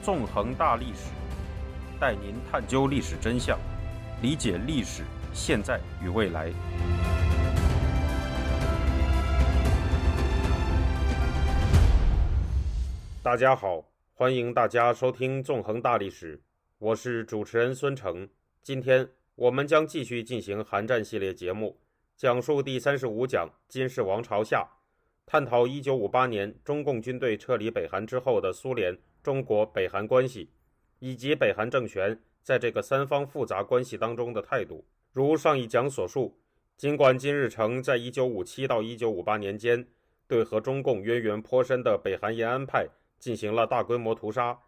纵横大历史，带您探究历史真相，理解历史现在与未来。大家好，欢迎大家收听《纵横大历史》，我是主持人孙成。今天我们将继续进行韩战系列节目，讲述第三十五讲金氏王朝下。探讨一九五八年中共军队撤离北韩之后的苏联、中国、北韩关系，以及北韩政权在这个三方复杂关系当中的态度。如上一讲所述，尽管金日成在一九五七到一九五八年间对和中共渊源颇深的北韩延安派进行了大规模屠杀，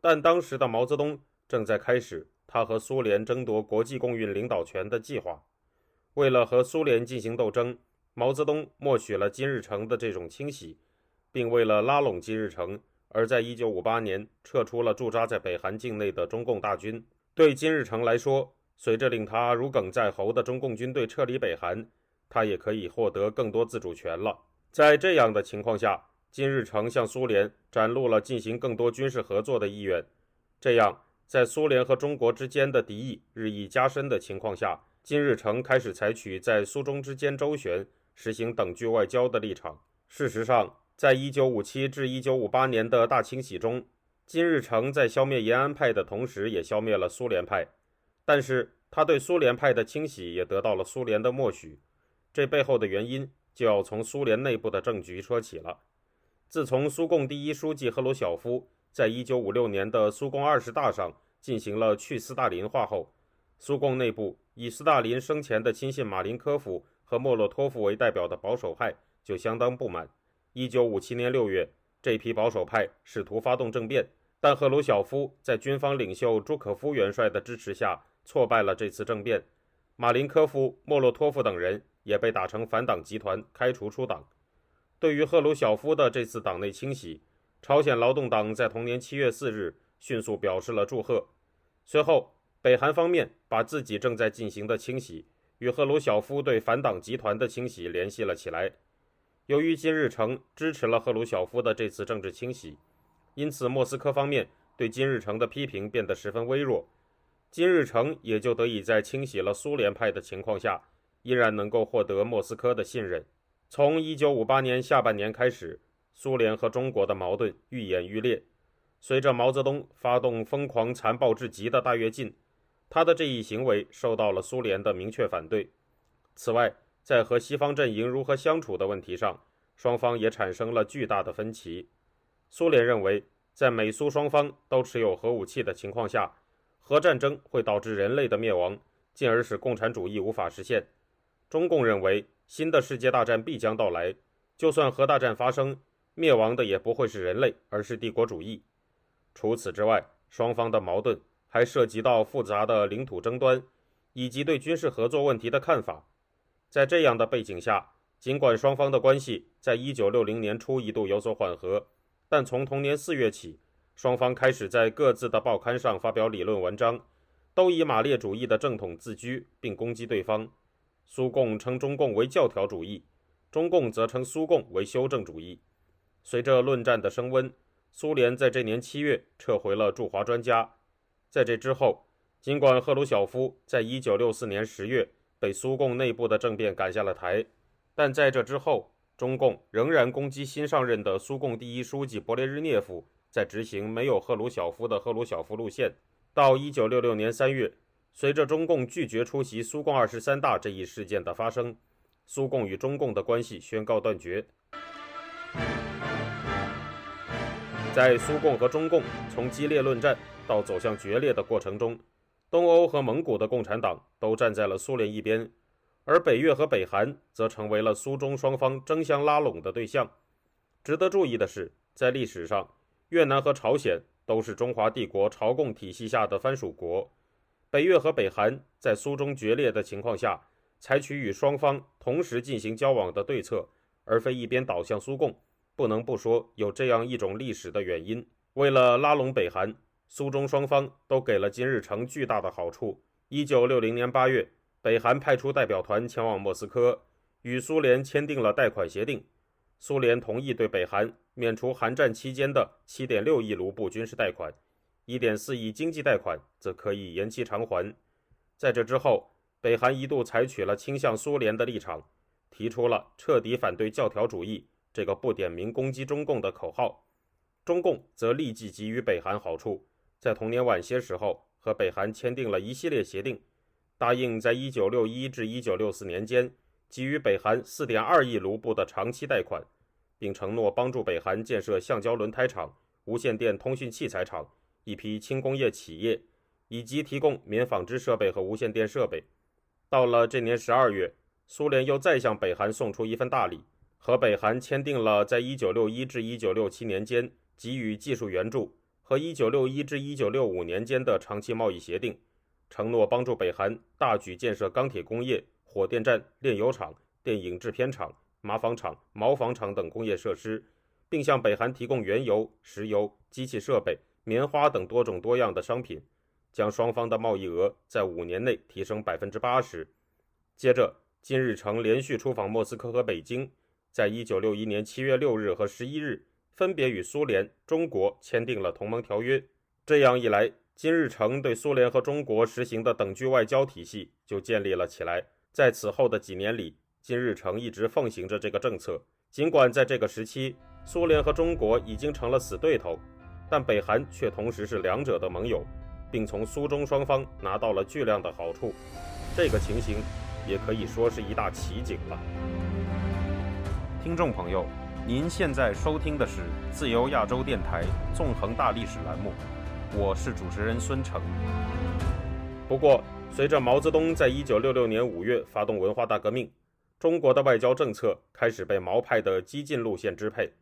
但当时的毛泽东正在开始他和苏联争夺国际共运领导权的计划。为了和苏联进行斗争。毛泽东默许了金日成的这种清洗，并为了拉拢金日成，而在1958年撤出了驻扎在北韩境内的中共大军。对金日成来说，随着令他如鲠在喉的中共军队撤离北韩，他也可以获得更多自主权了。在这样的情况下，金日成向苏联展露了进行更多军事合作的意愿。这样，在苏联和中国之间的敌意日益加深的情况下，金日成开始采取在苏中之间周旋。实行等距外交的立场。事实上，在一九五七至一九五八年的大清洗中，金日成在消灭延安派的同时，也消灭了苏联派。但是，他对苏联派的清洗也得到了苏联的默许。这背后的原因，就要从苏联内部的政局说起了。自从苏共第一书记赫鲁晓夫在一九五六年的苏共二十大上进行了去斯大林化后，苏共内部以斯大林生前的亲信马林科夫。和莫洛托夫为代表的保守派就相当不满。一九五七年六月，这批保守派试图发动政变，但赫鲁晓夫在军方领袖朱可夫元帅的支持下挫败了这次政变。马林科夫、莫洛托夫等人也被打成反党集团，开除出党。对于赫鲁晓夫的这次党内清洗，朝鲜劳动党在同年七月四日迅速表示了祝贺。随后，北韩方面把自己正在进行的清洗。与赫鲁晓夫对反党集团的清洗联系了起来。由于金日成支持了赫鲁晓夫的这次政治清洗，因此莫斯科方面对金日成的批评变得十分微弱。金日成也就得以在清洗了苏联派的情况下，依然能够获得莫斯科的信任。从1958年下半年开始，苏联和中国的矛盾愈演愈烈。随着毛泽东发动疯狂残暴至极的大跃进。他的这一行为受到了苏联的明确反对。此外，在和西方阵营如何相处的问题上，双方也产生了巨大的分歧。苏联认为，在美苏双方都持有核武器的情况下，核战争会导致人类的灭亡，进而使共产主义无法实现。中共认为，新的世界大战必将到来，就算核大战发生，灭亡的也不会是人类，而是帝国主义。除此之外，双方的矛盾。还涉及到复杂的领土争端，以及对军事合作问题的看法。在这样的背景下，尽管双方的关系在一九六零年初一度有所缓和，但从同年四月起，双方开始在各自的报刊上发表理论文章，都以马列主义的正统自居，并攻击对方。苏共称中共为教条主义，中共则称苏共为修正主义。随着论战的升温，苏联在这年七月撤回了驻华专家。在这之后，尽管赫鲁晓夫在1964年10月被苏共内部的政变赶下了台，但在这之后，中共仍然攻击新上任的苏共第一书记勃列日涅夫在执行没有赫鲁晓夫的赫鲁晓夫路线。到1966年3月，随着中共拒绝出席苏共二十三大这一事件的发生，苏共与中共的关系宣告断绝。在苏共和中共从激烈论战。到走向决裂的过程中，东欧和蒙古的共产党都站在了苏联一边，而北越和北韩则成为了苏中双方争相拉拢的对象。值得注意的是，在历史上，越南和朝鲜都是中华帝国朝贡体系下的藩属国。北越和北韩在苏中决裂的情况下，采取与双方同时进行交往的对策，而非一边倒向苏共，不能不说有这样一种历史的原因。为了拉拢北韩。苏中双方都给了金日成巨大的好处。一九六零年八月，北韩派出代表团前往莫斯科，与苏联签订了贷款协定。苏联同意对北韩免除韩战期间的七点六亿卢布军事贷款，1.4亿经济贷款则可以延期偿还。在这之后，北韩一度采取了倾向苏联的立场，提出了彻底反对教条主义这个不点名攻击中共的口号。中共则立即给予北韩好处，在同年晚些时候和北韩签订了一系列协定，答应在1961至1964年间给予北韩4.2亿卢布的长期贷款，并承诺帮助北韩建设橡胶轮胎厂、无线电通讯器材厂、一批轻工业企业，以及提供棉纺织设备和无线电设备。到了这年12月，苏联又再向北韩送出一份大礼，和北韩签订了在1961至1967年间。给予技术援助和1961至1965年间的长期贸易协定，承诺帮助北韩大举建设钢铁工业、火电站、炼油厂、电影制片厂、麻纺厂、毛纺厂等工业设施，并向北韩提供原油、石油、机器设备、棉花等多种多样的商品，将双方的贸易额在五年内提升百分之八十。接着，金日成连续出访莫斯科和北京，在一九六一年七月六日和十一日。分别与苏联、中国签订了同盟条约，这样一来，金日成对苏联和中国实行的等距外交体系就建立了起来。在此后的几年里，金日成一直奉行着这个政策。尽管在这个时期，苏联和中国已经成了死对头，但北韩却同时是两者的盟友，并从苏中双方拿到了巨量的好处。这个情形也可以说是一大奇景了。听众朋友。您现在收听的是自由亚洲电台纵横大历史栏目，我是主持人孙成。不过，随着毛泽东在一九六六年五月发动文化大革命，中国的外交政策开始被毛派的激进路线支配，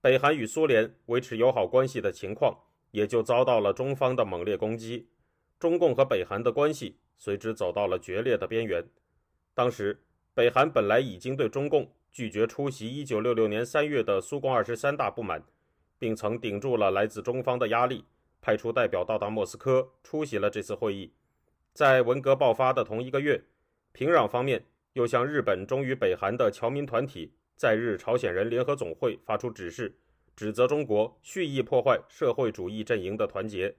北韩与苏联维持友好关系的情况也就遭到了中方的猛烈攻击，中共和北韩的关系随之走到了决裂的边缘。当时，北韩本来已经对中共。拒绝出席1966年3月的苏共二十三大不满，并曾顶住了来自中方的压力，派出代表到达莫斯科出席了这次会议。在文革爆发的同一个月，平壤方面又向日本忠于北韩的侨民团体在日朝鲜人联合总会发出指示，指责中国蓄意破坏社会主义阵营的团结。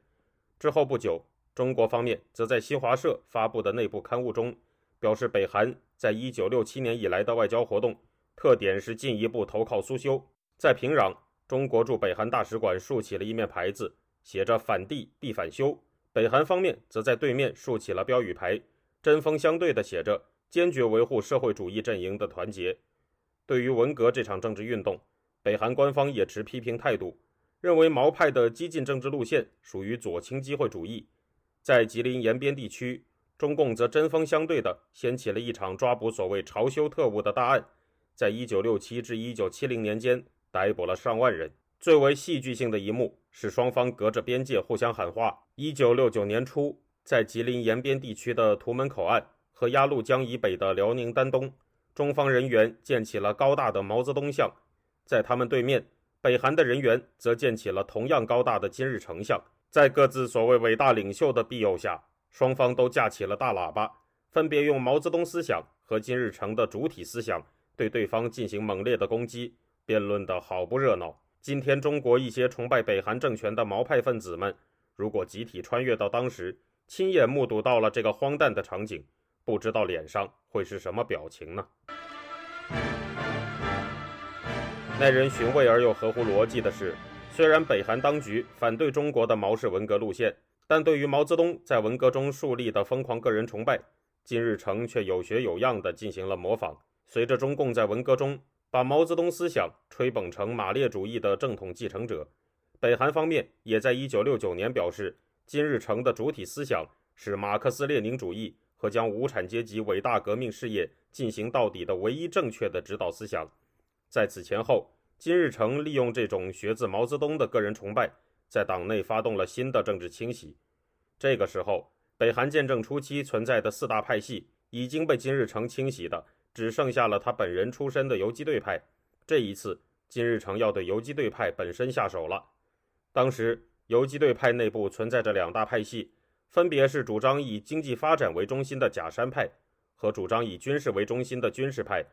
之后不久，中国方面则在新华社发布的内部刊物中表示，北韩在1967年以来的外交活动。特点是进一步投靠苏修。在平壤，中国驻北韩大使馆竖起了一面牌子，写着“反帝必反修”。北韩方面则在对面竖起了标语牌，针锋相对地写着“坚决维护社会主义阵营的团结”。对于文革这场政治运动，北韩官方也持批评态度，认为毛派的激进政治路线属于左倾机会主义。在吉林延边地区，中共则针锋相对地掀起了一场抓捕所谓朝修特务的大案。在一九六七至一九七零年间，逮捕了上万人。最为戏剧性的一幕是，双方隔着边界互相喊话。一九六九年初，在吉林延边地区的图门口岸和鸭绿江以北的辽宁丹东，中方人员建起了高大的毛泽东像；在他们对面，北韩的人员则建起了同样高大的金日成像。在各自所谓伟大领袖的庇佑下，双方都架起了大喇叭，分别用毛泽东思想和金日成的主体思想。对对方进行猛烈的攻击，辩论得好不热闹。今天，中国一些崇拜北韩政权的毛派分子们，如果集体穿越到当时，亲眼目睹到了这个荒诞的场景，不知道脸上会是什么表情呢？耐人寻味而又合乎逻辑的是，虽然北韩当局反对中国的毛氏文革路线，但对于毛泽东在文革中树立的疯狂个人崇拜，金日成却有学有样地进行了模仿。随着中共在文革中把毛泽东思想吹捧成马列主义的正统继承者，北韩方面也在1969年表示，金日成的主体思想是马克思列宁主义和将无产阶级伟大革命事业进行到底的唯一正确的指导思想。在此前后，金日成利用这种学自毛泽东的个人崇拜，在党内发动了新的政治清洗。这个时候，北韩建政初期存在的四大派系已经被金日成清洗的。只剩下了他本人出身的游击队派。这一次，金日成要对游击队派本身下手了。当时，游击队派内部存在着两大派系，分别是主张以经济发展为中心的假山派和主张以军事为中心的军事派。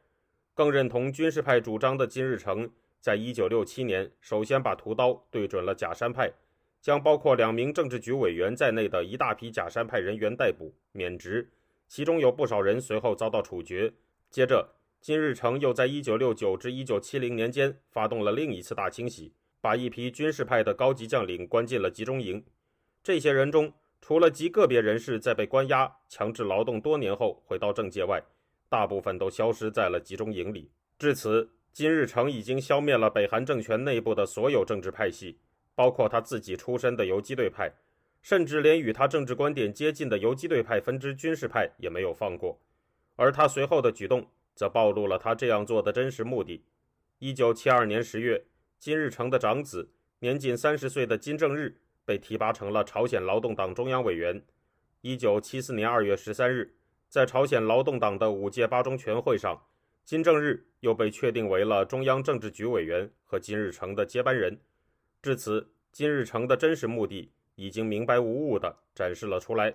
更认同军事派主张的金日成，在一九六七年首先把屠刀对准了假山派，将包括两名政治局委员在内的一大批假山派人员逮捕免职，其中有不少人随后遭到处决。接着，金日成又在1969至1970年间发动了另一次大清洗，把一批军事派的高级将领关进了集中营。这些人中，除了极个别人士在被关押、强制劳动多年后回到政界外，大部分都消失在了集中营里。至此，金日成已经消灭了北韩政权内部的所有政治派系，包括他自己出身的游击队派，甚至连与他政治观点接近的游击队派分支军事派也没有放过。而他随后的举动，则暴露了他这样做的真实目的。一九七二年十月，金日成的长子，年仅三十岁的金正日。被提拔成了朝鲜劳动党中央委员。一九七四年二月十三日，在朝鲜劳动党的五届八中全会上，金正日又被确定为了中央政治局委员和金日成的接班人。至此，金日成的真实目的已经明白无误地展示了出来。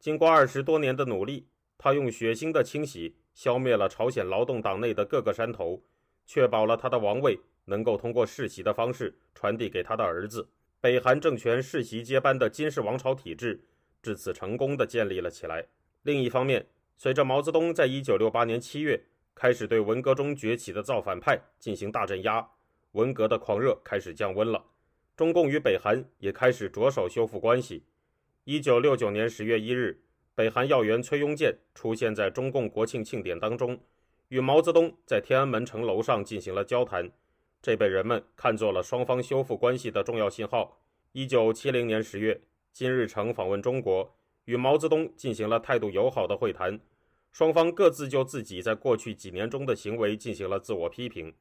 经过二十多年的努力，他用血腥的清洗消灭了朝鲜劳动党内的各个山头，确保了他的王位能够通过世袭的方式传递给他的儿子。北韩政权世袭接班的金氏王朝体制至此成功的建立了起来。另一方面，随着毛泽东在一九六八年七月开始对文革中崛起的造反派进行大镇压，文革的狂热开始降温了。中共与北韩也开始着手修复关系。一九六九年十月一日，北韩要员崔庸健出现在中共国庆庆典当中，与毛泽东在天安门城楼上进行了交谈。这被人们看作了双方修复关系的重要信号。一九七零年十月，金日成访问中国，与毛泽东进行了态度友好的会谈，双方各自就自己在过去几年中的行为进行了自我批评。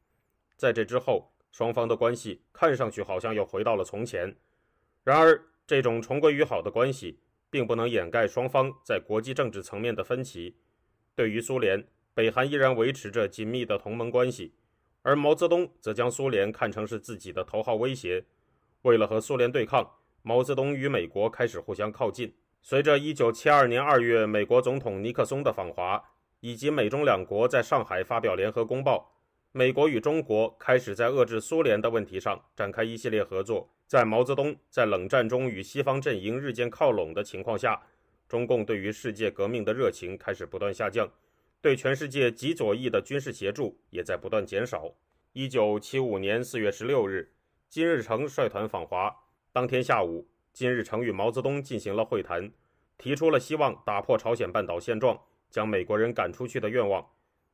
在这之后，双方的关系看上去好像又回到了从前。然而，这种重归于好的关系并不能掩盖双方在国际政治层面的分歧。对于苏联，北韩依然维持着紧密的同盟关系。而毛泽东则将苏联看成是自己的头号威胁。为了和苏联对抗，毛泽东与美国开始互相靠近。随着1972年2月美国总统尼克松的访华，以及美中两国在上海发表联合公报，美国与中国开始在遏制苏联的问题上展开一系列合作。在毛泽东在冷战中与西方阵营日渐靠拢的情况下，中共对于世界革命的热情开始不断下降。对全世界极左翼的军事协助也在不断减少。一九七五年四月十六日，金日成率团访华。当天下午，金日成与毛泽东进行了会谈，提出了希望打破朝鲜半岛现状、将美国人赶出去的愿望。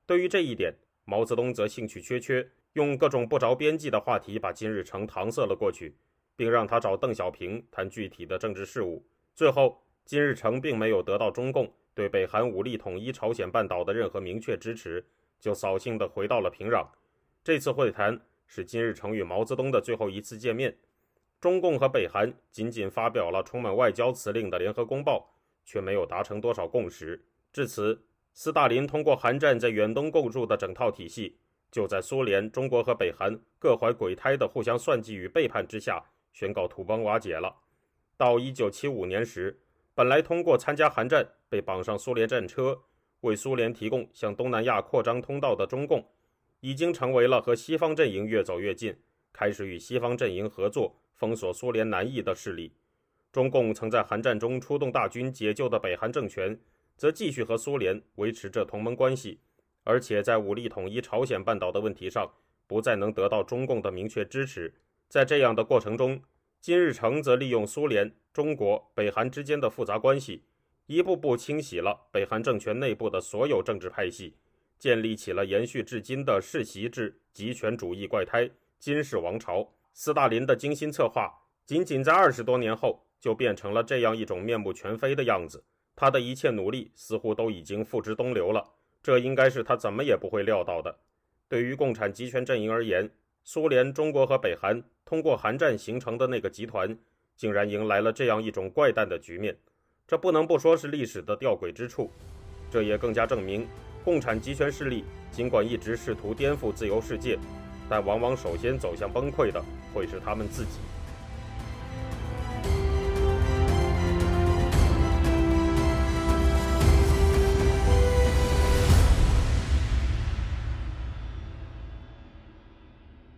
对于这一点，毛泽东则兴趣缺缺，用各种不着边际的话题把金日成搪塞了过去，并让他找邓小平谈具体的政治事务。最后，金日成并没有得到中共。对北韩武力统一朝鲜半岛的任何明确支持，就扫兴地回到了平壤。这次会谈是金日成与毛泽东的最后一次见面。中共和北韩仅仅发表了充满外交辞令的联合公报，却没有达成多少共识。至此，斯大林通过韩战在远东构筑的整套体系，就在苏联、中国和北韩各怀鬼胎的互相算计与背叛之下，宣告土崩瓦解了。到1975年时，本来通过参加韩战被绑上苏联战车，为苏联提供向东南亚扩张通道的中共，已经成为了和西方阵营越走越近，开始与西方阵营合作封锁苏联南翼的势力。中共曾在韩战中出动大军解救的北韩政权，则继续和苏联维持着同盟关系，而且在武力统一朝鲜半岛的问题上，不再能得到中共的明确支持。在这样的过程中，金日成则利用苏联、中国、北韩之间的复杂关系，一步步清洗了北韩政权内部的所有政治派系，建立起了延续至今的世袭制极权主义怪胎金氏王朝。斯大林的精心策划，仅仅在二十多年后就变成了这样一种面目全非的样子。他的一切努力似乎都已经付之东流了，这应该是他怎么也不会料到的。对于共产集权阵营而言，苏联、中国和北韩通过韩战形成的那个集团，竟然迎来了这样一种怪诞的局面，这不能不说是历史的吊诡之处。这也更加证明，共产集权势力尽管一直试图颠覆自由世界，但往往首先走向崩溃的会是他们自己。